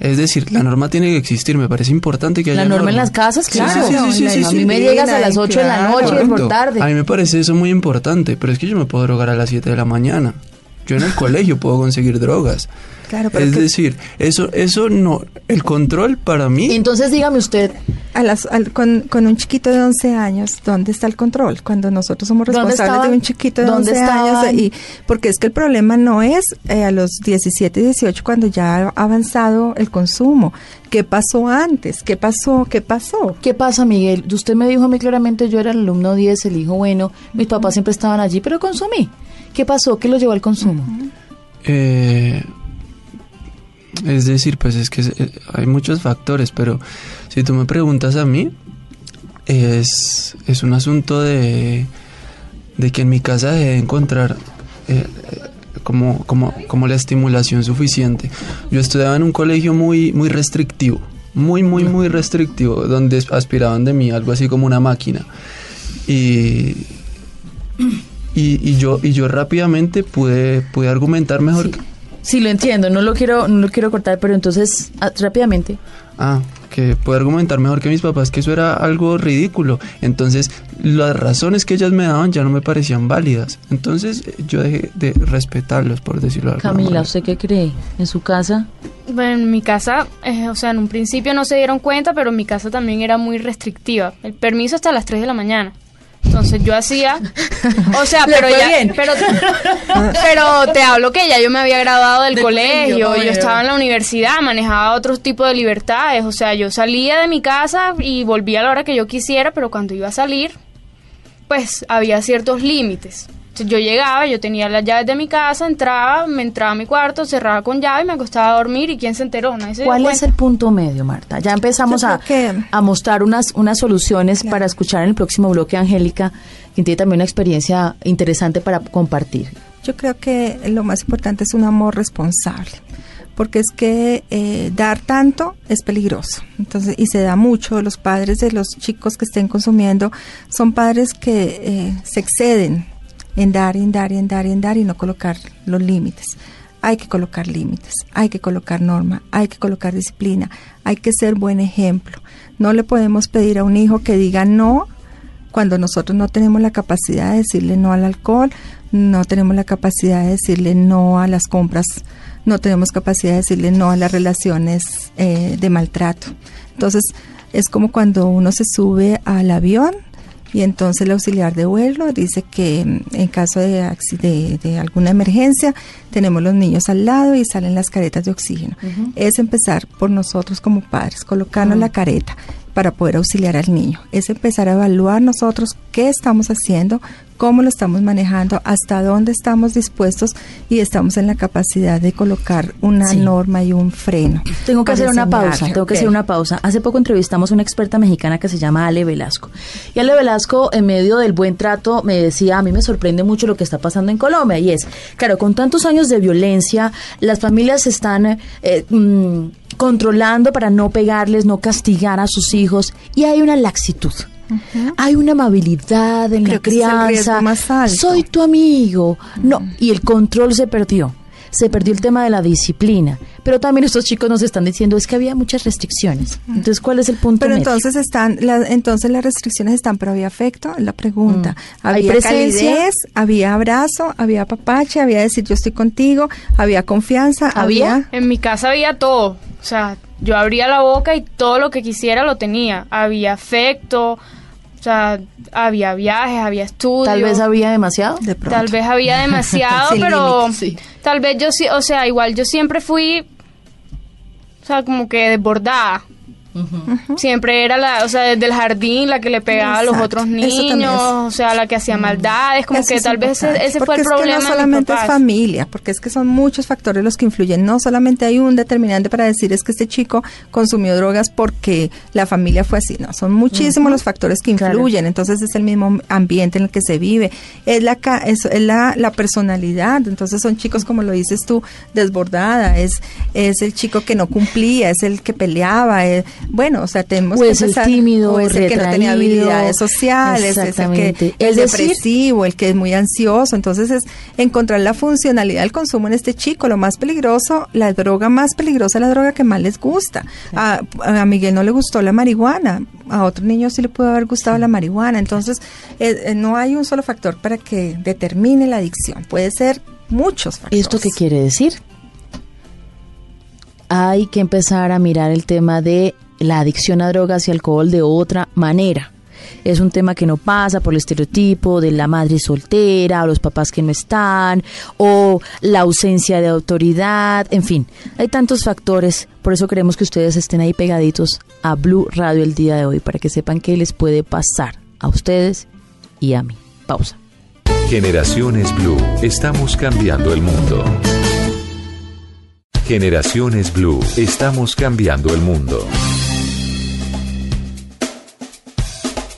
S5: Es decir, la norma tiene que existir, me parece importante que haya
S3: La norma en las casas,
S5: Sí,
S3: claro.
S5: sí, sí, sí, sí,
S3: a
S5: sí,
S3: mí me llegas a las
S4: claro,
S3: 8 de la noche y es por tarde.
S5: A mí me parece eso muy importante, pero es que yo me puedo drogar a las 7 de la mañana. Yo en el colegio puedo conseguir drogas.
S4: Claro, pero
S5: es
S4: que-
S5: decir, eso eso no el control para mí
S3: Entonces dígame usted,
S4: a las, al- con, con un chiquito de 11 años, ¿dónde está el control? Cuando nosotros somos
S3: ¿Dónde
S4: responsables
S3: estaban?
S4: de un chiquito de
S3: ¿Dónde
S4: 11 años.
S3: estaban?
S4: Y, porque es que el problema no es eh, a los 17, 18 cuando ya ha avanzado el consumo. ¿Qué pasó antes? ¿Qué pasó? ¿Qué pasó?
S3: ¿qué pasa, Miguel? Usted me dijo a mí claramente, yo era el alumno 10, el hijo bueno, mis papás siempre estaban allí, pero consumí. ¿Qué pasó? ¿Qué lo llevó al consumo?
S5: Eh, es decir, pues es que eh, hay muchos factores, pero si tú me preguntas a mí, es, es un asunto de, de que en mi casa dejé de encontrar eh, eh, como, como, como la estimulación suficiente. Yo estudiaba en un colegio muy, muy restrictivo, muy, muy, muy restrictivo, donde aspiraban de mí algo así como una máquina. Y, y, y yo, y yo rápidamente pude, pude argumentar mejor. que-
S3: Sí, lo entiendo, no lo quiero, no lo quiero cortar, pero entonces, ah, rápidamente.
S5: Ah, que pude argumentar mejor que mis papás que eso era algo ridículo. Entonces, las razones que ellas me daban ya no me parecían válidas. Entonces, yo dejé de respetarlos, por decirlo de alguna
S3: Camila,
S5: manera.
S3: ¿usted qué cree? ¿En su casa?
S6: Bueno, en mi casa, eh, o sea, en un principio no se dieron cuenta, pero mi casa también era muy restrictiva. El permiso hasta las 3 de la mañana. Entonces yo hacía, o sea, pero ya,
S3: bien.
S6: pero, pero te hablo que ya yo me había graduado del
S3: Del
S6: colegio,
S3: colegio,
S6: yo estaba en la universidad, manejaba otro tipo de libertades, o sea, yo salía de mi casa y volvía a la hora que yo quisiera, pero cuando iba a salir, pues había ciertos límites. Entonces, yo llegaba, yo tenía las llaves de mi casa, entraba, me entraba a mi cuarto, cerraba con llave y me acostaba a dormir y quién se enteró, nadie se
S3: ¿Cuál es
S6: cuenta.
S3: el punto medio, Marta? Ya empezamos a,
S4: que-
S3: a mostrar unas, unas soluciones
S4: Claro.
S3: para escuchar en el próximo bloque a Angélica, quien tiene también una experiencia interesante para compartir.
S4: Yo creo que lo más importante es un amor responsable, porque es que eh, dar tanto es peligroso. Entonces, y se da mucho. Los padres de los chicos que estén consumiendo son padres que eh, se exceden en dar, en dar, en dar, en dar y no colocar los límites. Hay que colocar límites, hay que colocar norma, hay que colocar disciplina, hay que ser buen ejemplo. No le podemos pedir a un hijo que diga no cuando nosotros no tenemos la capacidad de decirle no al alcohol, no tenemos la capacidad de decirle no a las compras, no tenemos capacidad de decirle no a las relaciones eh, de maltrato. Entonces, es como cuando uno se sube al avión y entonces el auxiliar de vuelo dice que mm, en caso de, de, de alguna emergencia tenemos los niños al lado y salen las caretas de oxígeno. Es empezar por nosotros como padres, colocarnos la careta para poder auxiliar al niño. Es empezar a evaluar nosotros qué estamos haciendo, cómo lo estamos manejando, hasta dónde estamos dispuestos y estamos en la capacidad de colocar una
S3: Sí.
S4: norma y un freno.
S3: Tengo que hacer una pausa, tengo que hacer una pausa. Hace poco entrevistamos a una experta mexicana que se llama Ale Velasco. Y Ale Velasco, en medio del buen trato, me decía, a mí me sorprende mucho lo que está pasando en Colombia. Y es, claro, con tantos años de violencia, las familias se están eh, mm, controlando para no pegarles, no castigar a sus hijos. Y hay una laxitud. Hay una amabilidad en
S4: Creo
S3: la crianza.
S4: riesgo más alto.
S3: Soy tu amigo. No, y el control se perdió. Se perdió el tema de la disciplina. Pero también estos chicos nos están diciendo es que había muchas restricciones. Entonces, ¿cuál es el punto
S4: Pero
S3: medio?
S4: entonces están, la- entonces las restricciones están, pero había afecto, es la pregunta.
S3: Mm. ¿Hay
S4: Había
S3: presencia?
S4: calidez, había abrazo, había papache, había decir yo estoy contigo, había confianza,
S3: ¿Había?
S4: había,
S6: En mi casa había todo. O sea, yo abría la boca y todo lo que quisiera lo tenía. Había afecto, o sea, había viajes, había estudios.
S3: Tal vez había demasiado.
S4: de pronto.
S6: Tal vez había demasiado, pero
S3: sí.
S6: tal vez yo sí, o sea, igual yo siempre fui, o sea, como que desbordada. Siempre era la, o sea, desde el jardín la que le pegaba a los otros niños, o sea, la que hacía maldades, como
S4: Eso
S6: que tal vez ese, ese fue el
S4: es que
S6: problema.
S4: no solamente es familia, porque es que son muchos factores los que influyen. No solamente hay un determinante para decir es que este chico consumió drogas porque la familia fue así. No, son muchísimos los factores que
S3: Claro.
S4: influyen. Entonces es el mismo ambiente en el que se vive, es la es, es la, la personalidad. Entonces son chicos como lo dices tú desbordada. Es es el chico que no cumplía, es el que peleaba. es- bueno, o sea tenemos
S3: O
S4: que
S3: es el
S4: empezar-
S3: tímido,
S4: o es el que no tenía
S3: retraído.
S4: habilidades sociales, es el que es
S3: decir,
S4: depresivo, el que es muy ansioso. Entonces es encontrar la funcionalidad del consumo en este chico. Lo más peligroso, la droga más peligrosa la droga que más les gusta. A, a Miguel no le gustó la marihuana, a otro niño sí le pudo haber gustado la marihuana. Entonces eh, eh, no hay un solo factor para que determine la adicción. Puede ser muchos factores.
S3: ¿Esto qué quiere decir? Hay que empezar a mirar el tema de la adicción a drogas y alcohol de otra manera. Es un tema que no pasa por el estereotipo de la madre soltera o los papás que no están o la ausencia de autoridad, en fin, hay tantos factores, por eso queremos que ustedes estén ahí pegaditos a Blue Radio el día de hoy para que sepan qué les puede pasar a ustedes y a mí. Pausa.
S2: Generaciones Blue, estamos cambiando el mundo. Generaciones Blue, estamos cambiando el mundo.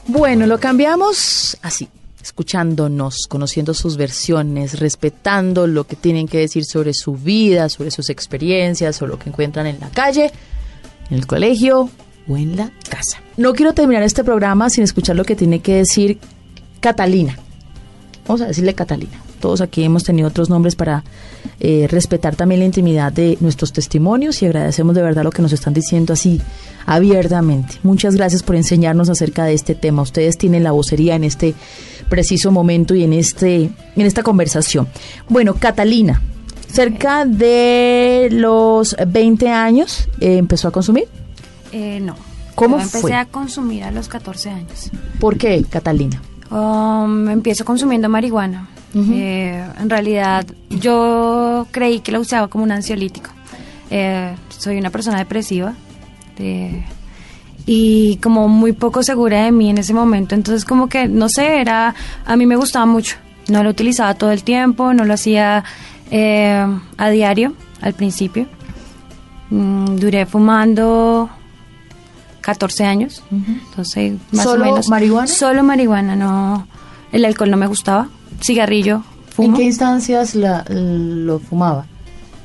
S3: Bueno, lo cambiamos así, escuchándonos, conociendo sus versiones, respetando lo que tienen que decir sobre su vida, sobre sus experiencias, o lo que encuentran en la calle, en el colegio o en la casa. No quiero terminar este programa sin escuchar lo que tiene que decir Catalina. Vamos a decirle Catalina. Todos aquí hemos tenido otros nombres para eh, respetar también la intimidad de nuestros testimonios y agradecemos de verdad lo que nos están diciendo así abiertamente. Muchas gracias por enseñarnos acerca de este tema. Ustedes tienen la vocería en este preciso momento y en este en esta conversación. Bueno, Catalina, cerca de los 20 años eh, empezó a consumir.
S7: Eh, no.
S3: ¿Cómo
S7: Yo empecé
S3: fue?
S7: a consumir a los 14 años.
S3: ¿Por qué, Catalina?
S7: Um, empiezo consumiendo marihuana. Eh, en realidad, yo creí que la usaba como un ansiolítico. Eh, soy una persona depresiva. eh, y como muy poco segura de mí en ese momento. Entonces, como que, no sé, era. A mí me gustaba mucho. No lo utilizaba todo el tiempo, no lo hacía eh, a diario al principio. Mm, duré fumando 14 años. Entonces, más
S3: ¿Solo
S7: o menos.
S3: marihuana?
S7: Solo marihuana, no. El alcohol no me gustaba. Cigarrillo, fumo.
S3: ¿En qué instancias la- lo fumaba?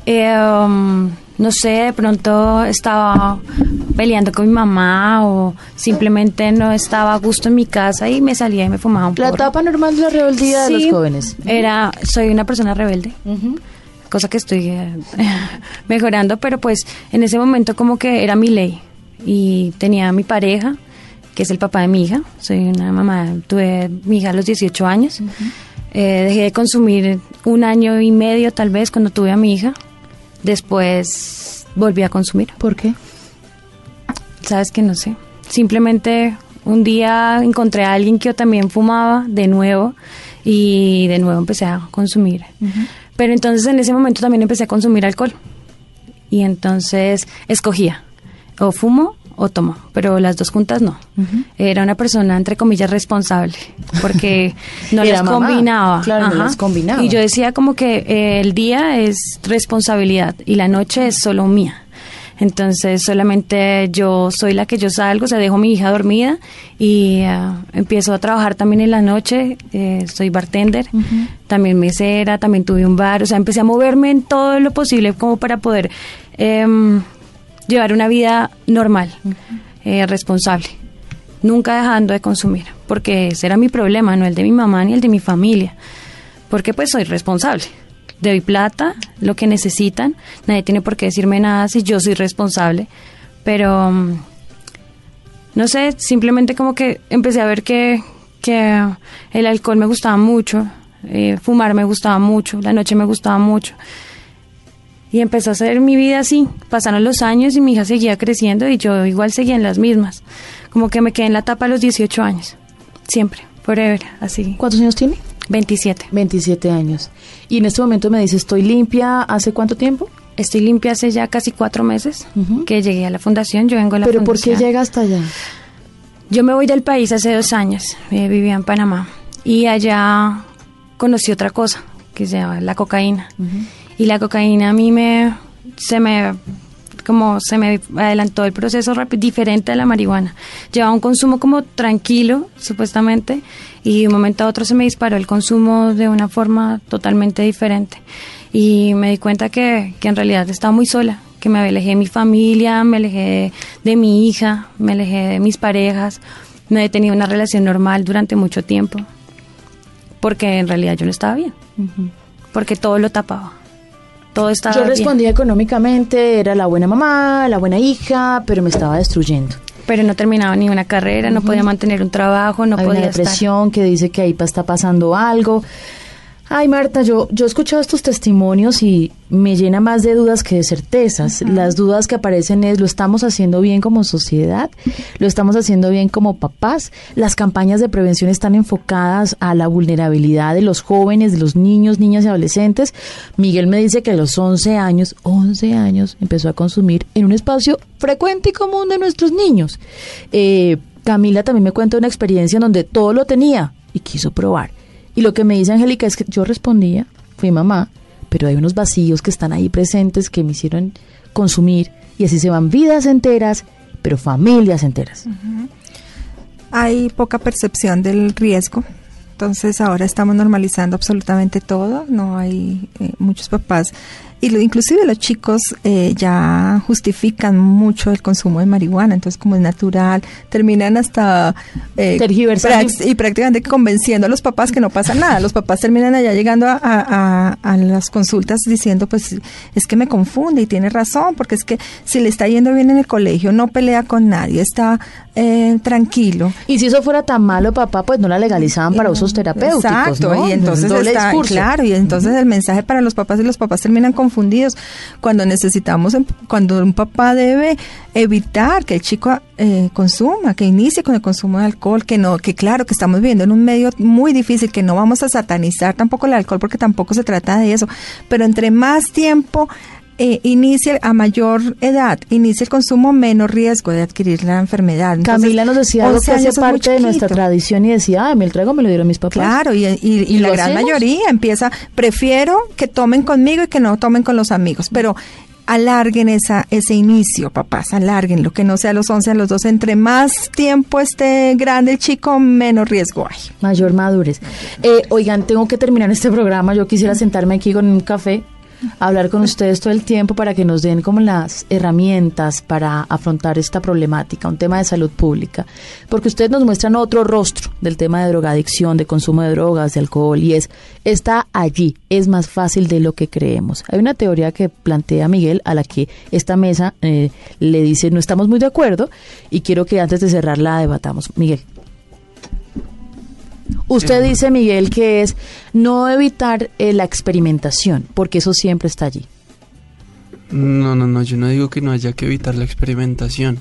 S7: Eh, um, no sé, de pronto estaba peleando con mi mamá o simplemente no estaba a gusto en mi casa y me salía y me fumaba un
S3: La
S7: porro.
S3: etapa normal de la rebeldía de los jóvenes.
S7: Era, soy una persona rebelde. Cosa que estoy eh, mejorando, pero pues en ese momento como que era mi ley. Y tenía a mi pareja, que es el papá de mi hija. Soy una mamá, tuve mi hija a los 18 años. Eh, dejé de consumir un año y medio tal vez cuando tuve a mi hija. Después volví a consumir.
S3: ¿Por qué?
S7: Sabes que no sé. Simplemente un día encontré a alguien que yo también fumaba de nuevo y de nuevo empecé a consumir. Pero entonces en ese momento también empecé a consumir alcohol. Y entonces escogía o fumo o tomo, pero las dos juntas no. Era una persona entre comillas responsable porque no las
S3: mamá,
S7: combinaba.
S3: claro, no las combinaba.
S7: Y yo decía como que eh, el día es responsabilidad y la noche es solo mía. Entonces solamente yo soy la que yo salgo, o sea, dejo a mi hija dormida y ah, empiezo a trabajar también en la noche, eh, soy bartender, también mesera, también tuve un bar, o sea, empecé a moverme en todo lo posible como para poder em, llevar una vida normal, eh, responsable, nunca dejando de consumir, porque ese era mi problema, no el de mi mamá ni el de mi familia, porque pues soy responsable. Doy plata, lo que necesitan, nadie tiene por qué decirme nada si yo soy responsable, pero mm, no sé, simplemente como que empecé a ver que, que el alcohol me gustaba mucho, eh, fumar me gustaba mucho, la noche me gustaba mucho. Y empezó a hacer mi vida así. Pasaron los años y mi hija seguía creciendo y yo igual seguía en las mismas. Como que me quedé en la etapa a los 18 años. Siempre, forever, así.
S3: ¿Cuántos años tiene?
S7: 27.
S3: 27 años. Y en este momento me dice, estoy limpia, ¿hace cuánto tiempo?
S7: Estoy limpia hace ya casi cuatro meses que llegué a la fundación. Yo vengo a la
S3: ¿Pero por
S7: fundación.
S3: qué llega hasta allá?
S7: Yo me voy del país hace dos años. eh, vivía en Panamá. Y allá conocí otra cosa, que se llama la cocaína. Y la cocaína a mí me... Se me como se me adelantó el proceso diferente a la marihuana. Llevaba un consumo como tranquilo, supuestamente, y de un momento a otro se me disparó el consumo de una forma totalmente diferente. Y me di cuenta que, que en realidad estaba muy sola, que me alejé de mi familia, me alejé de, de mi hija, me alejé de mis parejas, no he tenido una relación normal durante mucho tiempo, porque en realidad yo no estaba bien, porque todo lo tapaba. Todo estaba
S3: Yo
S7: bien.
S3: respondía económicamente, era la buena mamá, la buena hija, pero me estaba destruyendo.
S7: pero no terminaba ni una carrera, no podía mantener un trabajo, no
S3: Hay
S7: podía
S3: una
S7: estar.
S3: depresión que dice que ahí está pasando algo. Ay, Marta, yo, yo he escuchado estos testimonios y me llena más de dudas que de certezas. Las dudas que aparecen es, ¿lo estamos haciendo bien como sociedad? ¿Lo estamos haciendo bien como papás? Las campañas de prevención están enfocadas a la vulnerabilidad de los jóvenes, de los niños, niñas y adolescentes. Miguel me dice que a los 11 años, 11 años, empezó a consumir en un espacio frecuente y común de nuestros niños. Eh, Camila también me cuenta una experiencia en donde todo lo tenía y quiso probar. Y lo que me dice Angélica es que yo respondía, fui mamá, pero hay unos vacíos que están ahí presentes que me hicieron consumir y así se van vidas enteras, pero familias enteras.
S4: Hay poca percepción del riesgo. Entonces ahora estamos normalizando absolutamente todo. No hay eh, muchos papás y lo, inclusive los chicos eh, ya justifican mucho el consumo de marihuana. Entonces como es natural, terminan hasta eh, prax- y prácticamente convenciendo a los papás que no pasa nada. Los papás terminan allá llegando a, a- a- a las consultas diciendo, pues es que me confunde y tiene razón, porque es que si le está yendo bien en el colegio, no pelea con nadie, está eh, tranquilo.
S3: Y si eso fuera tan malo, papá, pues no la legalizaban para usos terapéuticos,
S4: Exacto,
S3: ¿no?
S4: y entonces
S3: Doble
S4: está,
S3: discurso.
S4: claro, y entonces el mensaje para los papás y los papás terminan confundidos cuando necesitamos, em- cuando un papá debe evitar que el chico eh, consuma, que inicie con el consumo de alcohol, que no, que claro, que estamos viviendo en un medio muy difícil, que no vamos a satanizar tampoco el alcohol porque tampoco se trata de eso, pero entre más tiempo eh, inicie a mayor edad, inicie el consumo, menos riesgo de adquirir la enfermedad. Entonces,
S3: Camila nos decía algo
S4: 11
S3: que hace parte de nuestra tradición y decía, ah, el trago me lo dieron mis papás.
S4: Claro, y, y- y
S3: ¿Y
S4: la gran
S3: hacemos?
S4: mayoría empieza, prefiero que tomen conmigo y que no tomen con los amigos, pero alarguen esa, ese inicio, papás, alarguen lo que no sea a los 11, a los 12, entre más tiempo esté grande el chico, menos riesgo hay.
S3: Mayor madurez. Eh, oigan, tengo que terminar este programa. Yo quisiera sentarme aquí con un café, hablar con ustedes todo el tiempo para que nos den como las herramientas para afrontar esta problemática, un tema de salud pública. Porque ustedes nos muestran otro rostro del tema de drogadicción, de consumo de drogas, de alcohol, y es, está allí, es más fácil de lo que creemos. Hay una teoría que plantea Miguel a la que esta mesa eh, le dice, no estamos muy de acuerdo, y quiero que antes de cerrar la debatamos. Miguel. Usted dice, Miguel, que es no evitar eh, la experimentación, porque eso siempre está allí.
S5: No, no, no, yo no digo que no haya que evitar la experimentación.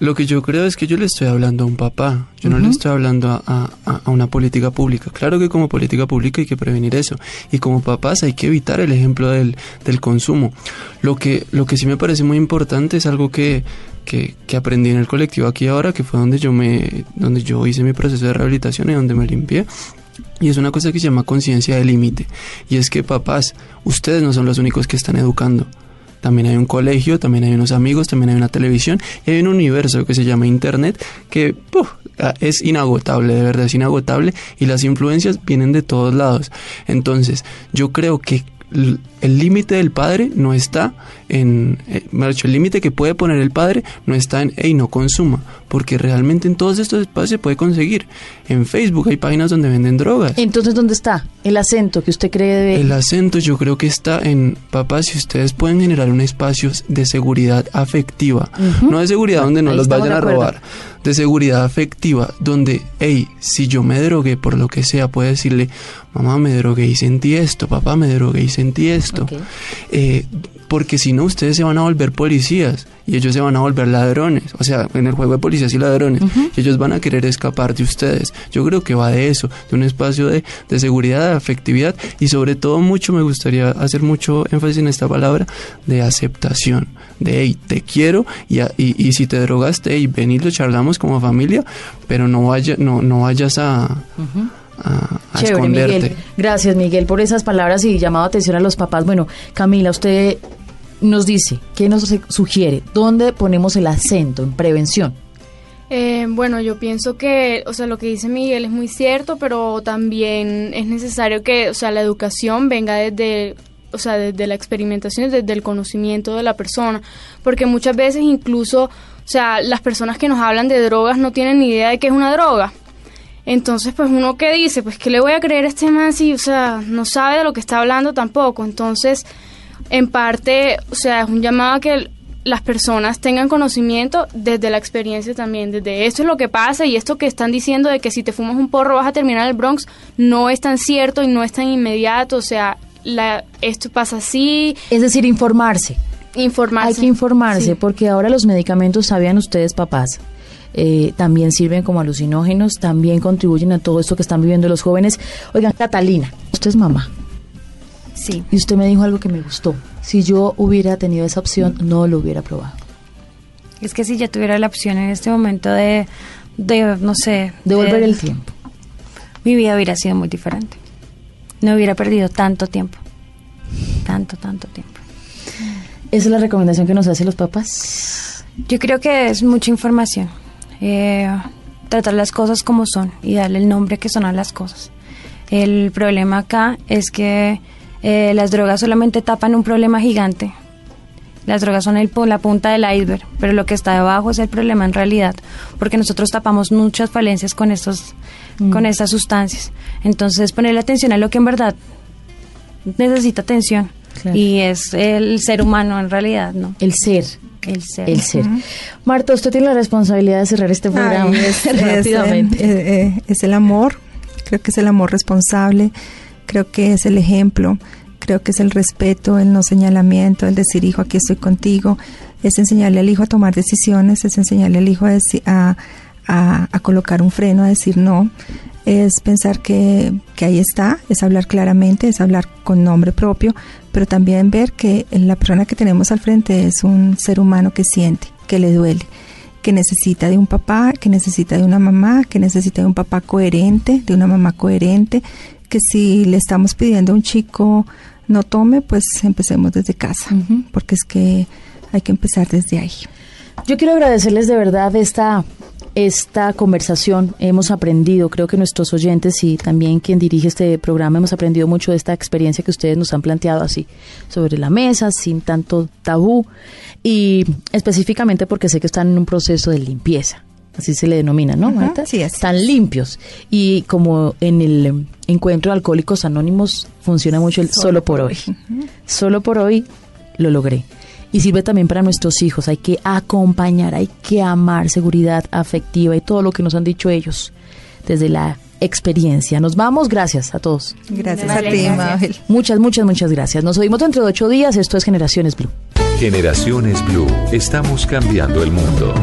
S5: Lo que yo creo es que yo le estoy hablando a un papá, yo no le estoy hablando a, a- a una política pública. Claro que como política pública hay que prevenir eso y como papás hay que evitar el ejemplo del, del consumo. Lo que, lo que sí me parece muy importante es algo que, que, que aprendí en el colectivo aquí ahora, que fue donde yo, me, donde yo hice mi proceso de rehabilitación y donde me limpié. Y es una cosa que se llama conciencia de límite. Y es que papás, ustedes no son los únicos que están educando. También hay un colegio, también hay unos amigos, también hay una televisión y hay un universo que se llama Internet que puf, ah, es inagotable, de verdad es inagotable y las influencias vienen de todos lados. Entonces, yo creo que el límite del padre no está en, eh, el límite que puede poner el padre no está en, hey, no consuma, porque realmente en todos estos espacios se puede conseguir. En Facebook hay páginas donde venden drogas.
S3: Entonces, ¿dónde está el acento que usted cree debe...
S5: El acento yo creo que está en, papás, si ustedes pueden generar un espacio de seguridad afectiva, no de seguridad donde no
S3: Ahí
S5: los vayan a robar, de seguridad afectiva, donde, hey, si yo me drogué por lo que sea, puede decirle, mamá me drogué y sentí esto, papá me drogué y sentí esto. Eh, porque si no ustedes se van a volver policías y ellos se van a volver ladrones, o sea, en el juego de policías y ladrones, ellos van a querer escapar de ustedes. Yo creo que va de eso, de un espacio de, de seguridad, de afectividad y sobre todo mucho me gustaría hacer mucho énfasis en esta palabra de aceptación, de hey, te quiero y, a- y, y si te drogaste, hey, ven y lo charlamos como familia, pero no, vaya, no, no vayas a, a, a
S3: Chévere,
S5: esconderte.
S3: Miguel. Gracias, Miguel, por esas palabras y llamado atención a los papás. Bueno, Camila, usted nos dice, ¿qué nos sugiere? ¿Dónde ponemos el acento en prevención?
S6: Eh, bueno, yo pienso que, o sea, lo que dice Miguel es muy cierto, pero también es necesario que, o sea, la educación venga desde, o sea, desde la experimentación, desde el conocimiento de la persona, porque muchas veces incluso, o sea, las personas que nos hablan de drogas no tienen ni idea de qué es una droga. Entonces, pues uno que dice, pues que le voy a creer a este man si, o sea, no sabe de lo que está hablando tampoco. Entonces, en parte, o sea, es un llamado a que las personas tengan conocimiento desde la experiencia también, desde esto es lo que pasa y esto que están diciendo de que si te fumas un porro vas a terminar el Bronx no es tan cierto y no es tan inmediato, o sea, la, esto pasa así,
S3: Es decir, informarse.
S6: informarse.
S3: Hay que informarse
S6: Sí.
S3: porque ahora los medicamentos, sabían ustedes, papás, eh, también sirven como alucinógenos, también contribuyen a todo esto que están viviendo los jóvenes. Oigan, Catalina, usted es mamá
S7: Sí.
S3: y usted me dijo algo que me gustó. Si yo hubiera tenido esa opción, no lo hubiera probado.
S7: Es que si yo tuviera la opción en este momento de, de no sé...
S3: Devolver
S7: de-
S3: el tiempo.
S7: Mi vida hubiera sido muy diferente. No hubiera perdido tanto tiempo. Tanto, tanto tiempo.
S3: Esa es la recomendación que nos hacen los papás.
S7: Yo creo que es mucha información. Eh, tratar las cosas como son y darle el nombre que son a las cosas. El problema acá es que eh, las drogas solamente tapan un problema gigante. Las drogas son el, la punta del iceberg, pero lo que está debajo es el problema en realidad, porque nosotros tapamos muchas falencias con estos, con estas sustancias. Entonces, ponerle atención a lo que en verdad necesita atención
S3: Claro.
S7: y es el ser humano en realidad, ¿no?
S3: El ser.
S7: El ser.
S3: El ser. Marta, usted tiene la responsabilidad de cerrar este programa
S4: Ay, es, es,
S3: rápidamente.
S4: eh, eh, es el amor, creo que es el amor responsable, creo que es el ejemplo, creo que es el respeto, el no señalamiento, el decir, hijo, aquí estoy contigo, es enseñarle al hijo a tomar decisiones, es enseñarle al hijo a, a- a colocar un freno, a decir no, es pensar que, que ahí está, es hablar claramente, es hablar con nombre propio, pero también ver que la persona que tenemos al frente es un ser humano que siente, que le duele que necesita de un papá, que necesita de una mamá, que necesita de un papá coherente, de una mamá coherente, que si le estamos pidiendo a un chico no tome, pues empecemos desde casa, porque es que hay que empezar desde ahí.
S3: Yo quiero agradecerles de verdad esta, esta conversación. Hemos aprendido, creo que nuestros oyentes y también quien dirige este programa hemos aprendido mucho de esta experiencia que ustedes nos han planteado así sobre la mesa, sin tanto tabú y específicamente porque sé que están en un proceso de limpieza. Así se le denomina, ¿no, Marta? Están
S4: es.
S3: limpios. Y como en el encuentro de Alcohólicos Anónimos funciona mucho el solo, por hoy. Solo por hoy lo logré. Y sirve también para nuestros hijos. Hay que acompañar, hay que amar, seguridad afectiva y todo lo que nos han dicho ellos desde la experiencia. Nos vamos, gracias a todos.
S4: Gracias
S7: Vale,
S4: a ti. Mabel.
S3: Muchas, muchas, muchas gracias. Nos oímos dentro de ocho días. Esto es Generaciones Blue.
S2: Generaciones Blue. Estamos cambiando el mundo.